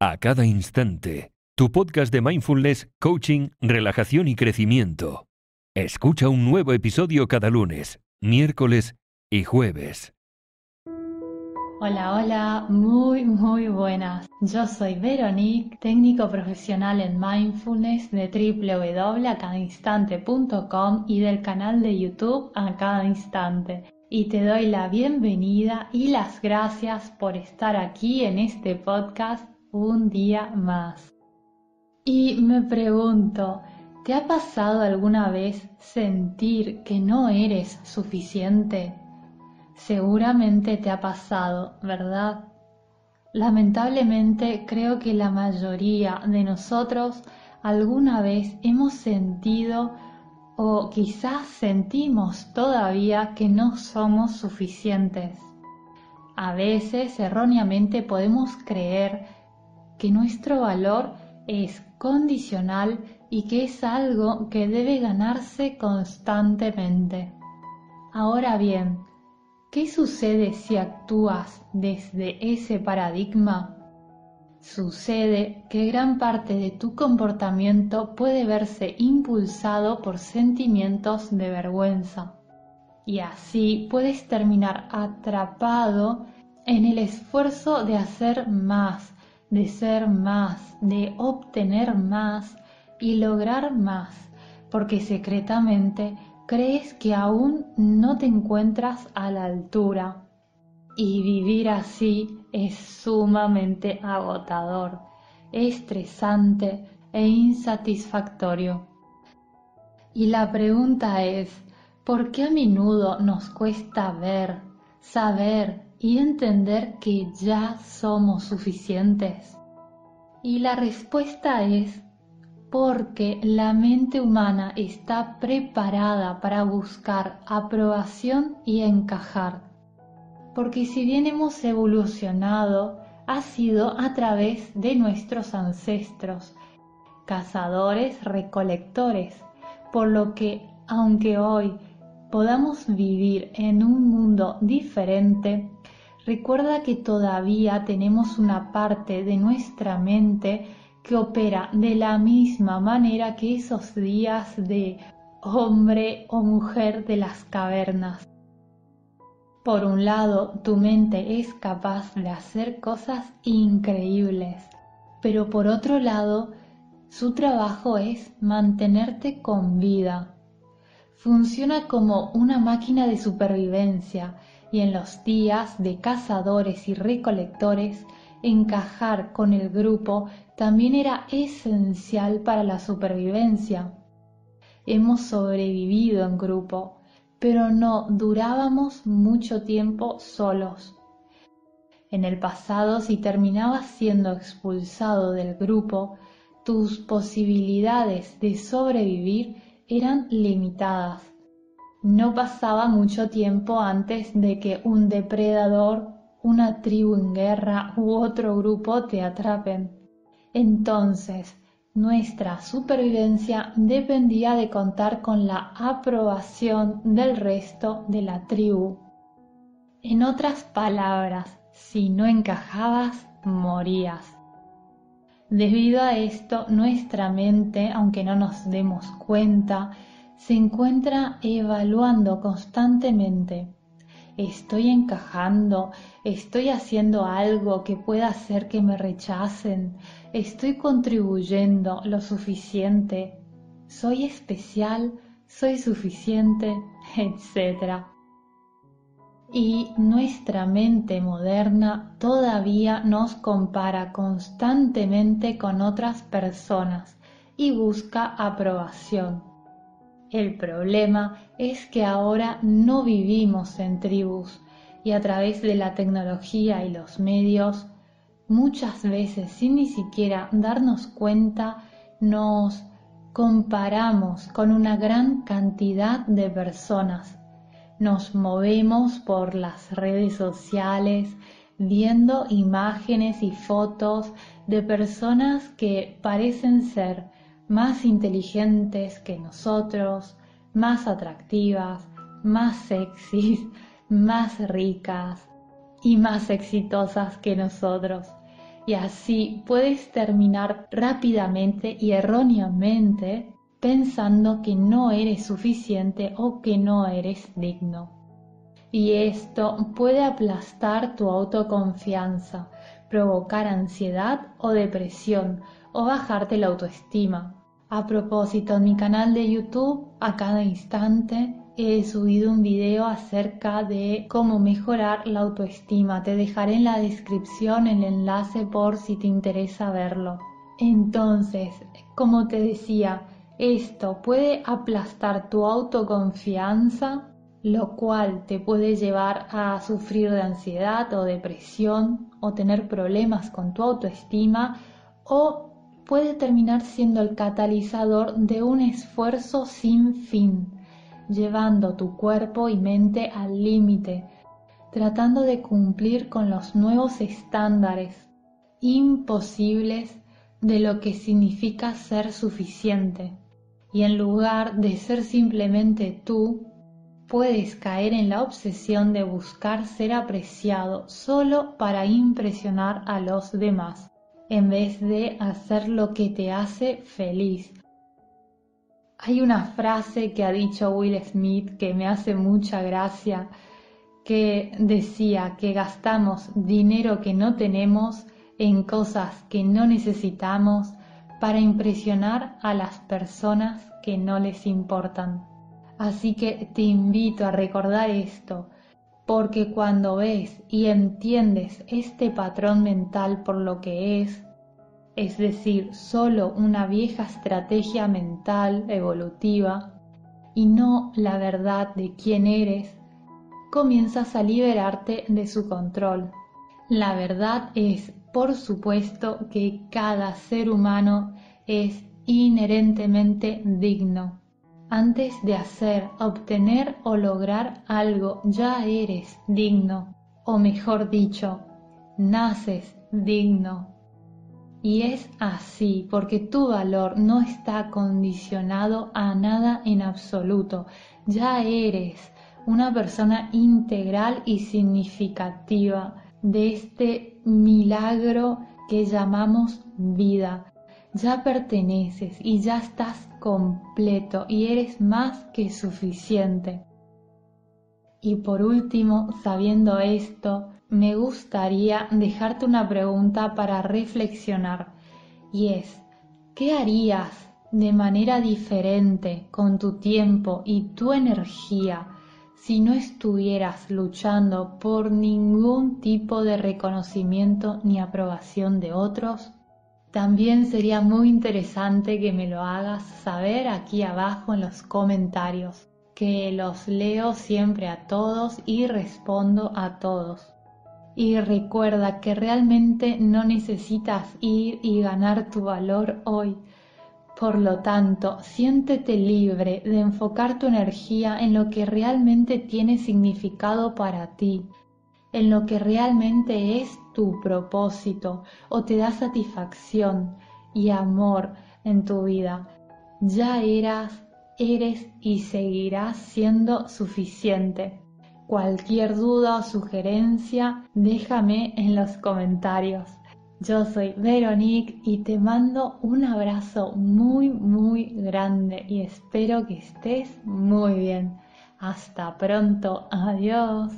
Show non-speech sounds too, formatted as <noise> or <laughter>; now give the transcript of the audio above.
a cada instante. Tu podcast de mindfulness, coaching, relajación y crecimiento. Escucha un nuevo episodio cada lunes, miércoles y jueves. Hola, hola, muy, muy buenas. Yo soy Veronique, técnico profesional en mindfulness de www.acadainstante.com y del canal de YouTube A Cada Instante y te doy la bienvenida y las gracias por estar aquí en este podcast un día más. Y me pregunto, ¿te ha pasado alguna vez sentir que no eres suficiente? Seguramente te ha pasado, ¿verdad? Lamentablemente creo que la mayoría de nosotros alguna vez hemos sentido o quizás sentimos todavía que no somos suficientes. A veces erróneamente podemos creer que nuestro valor es condicional y que es algo que debe ganarse constantemente. Ahora bien, ¿qué sucede si actúas desde ese paradigma? Sucede que gran parte de tu comportamiento puede verse impulsado por sentimientos de vergüenza y así puedes terminar atrapado en el esfuerzo de hacer más, de ser más, de obtener más y lograr más, porque secretamente crees que aún no te encuentras a la altura y vivir así es sumamente agotador, estresante e insatisfactorio. Y la pregunta es, ¿por qué a menudo nos cuesta ver, saber y entender que ya somos suficientes? Y la respuesta es porque la mente humana está preparada para buscar aprobación y encajar porque si bien hemos evolucionado, ha sido a través de nuestros ancestros, cazadores recolectores, por lo que aunque hoy podamos vivir en un mundo diferente, recuerda que todavía tenemos una parte de nuestra mente que opera de la misma manera que esos días de hombre o mujer de las cavernas. Por un lado, tu mente es capaz de hacer cosas increíbles, pero por otro lado, su trabajo es mantenerte con vida. Funciona como una máquina de supervivencia y en los días de cazadores y recolectores, encajar con el grupo también era esencial para la supervivencia. Hemos sobrevivido en grupo, pero no durábamos mucho tiempo solos. En el pasado, si terminabas siendo expulsado del grupo, tus posibilidades de sobrevivir eran limitadas. No pasaba mucho tiempo antes de que un depredador, una tribu en guerra u otro grupo te atrapen. Entonces, nuestra supervivencia dependía de contar con la aprobación del resto de la tribu. En otras palabras, si no encajabas, morías. Debido a esto, nuestra mente, aunque no nos demos cuenta, se encuentra evaluando constantemente. ¿Estoy encajando? ¿Estoy haciendo algo que pueda hacer que me rechacen? estoy contribuyendo lo suficiente, soy especial, soy suficiente, <laughs> etc. Y nuestra mente moderna todavía nos compara constantemente con otras personas y busca aprobación. El problema es que ahora no vivimos en tribus y a través de la tecnología y los medios muchas veces sin ni siquiera darnos cuenta nos comparamos con una gran cantidad de personas. Nos movemos por las redes sociales viendo imágenes y fotos de personas que parecen ser más inteligentes que nosotros, más atractivas, más sexys, <laughs> más ricas y más exitosas que nosotros y así puedes terminar rápidamente y erróneamente pensando que no eres suficiente o que no eres digno. Y esto puede aplastar tu autoconfianza, provocar ansiedad o depresión o bajarte la autoestima. A propósito, en mi canal de YouTube, a cada instante, he subido un video acerca de cómo mejorar la autoestima. Te dejaré en la descripción el enlace por si te interesa verlo. Entonces, como te decía, esto puede aplastar tu autoconfianza, lo cual te puede llevar a sufrir de ansiedad o depresión o tener problemas con tu autoestima o puede terminar siendo el catalizador de un esfuerzo sin fin llevando tu cuerpo y mente al límite, tratando de cumplir con los nuevos estándares imposibles de lo que significa ser suficiente. Y en lugar de ser simplemente tú, puedes caer en la obsesión de buscar ser apreciado solo para impresionar a los demás, en vez de hacer lo que te hace feliz hay una frase que ha dicho Will Smith que me hace mucha gracia, que decía que gastamos dinero que no tenemos en cosas que no necesitamos para impresionar a las personas que no les importan. Así que te invito a recordar esto, porque cuando ves y entiendes este patrón mental por lo que es, es decir, solo una vieja estrategia mental evolutiva y no la verdad de quién eres, comienzas a liberarte de su control. La verdad es, por supuesto, que cada ser humano es inherentemente digno. Antes de hacer, obtener o lograr algo, ya eres digno, o mejor dicho, naces digno. Y es así porque tu valor no está condicionado a nada en absoluto. Ya eres una persona integral y significativa de este milagro que llamamos vida. Ya perteneces y ya estás completo y eres más que suficiente. Y por último, sabiendo esto, me gustaría dejarte una pregunta para reflexionar y es, ¿qué harías de manera diferente con tu tiempo y tu energía si no estuvieras luchando por ningún tipo de reconocimiento ni aprobación de otros? También sería muy interesante que me lo hagas saber aquí abajo en los comentarios, que los leo siempre a todos y respondo a todos y recuerda que realmente no necesitas ir y ganar tu valor hoy. Por lo tanto, siéntete libre de enfocar tu energía en lo que realmente tiene significado para ti, en lo que realmente es tu propósito o te da satisfacción y amor en tu vida. Ya eras, eres y seguirás siendo suficiente. Cualquier duda o sugerencia, déjame en los comentarios. Yo soy Veronique y te mando un abrazo muy, muy grande y espero que estés muy bien. Hasta pronto. Adiós.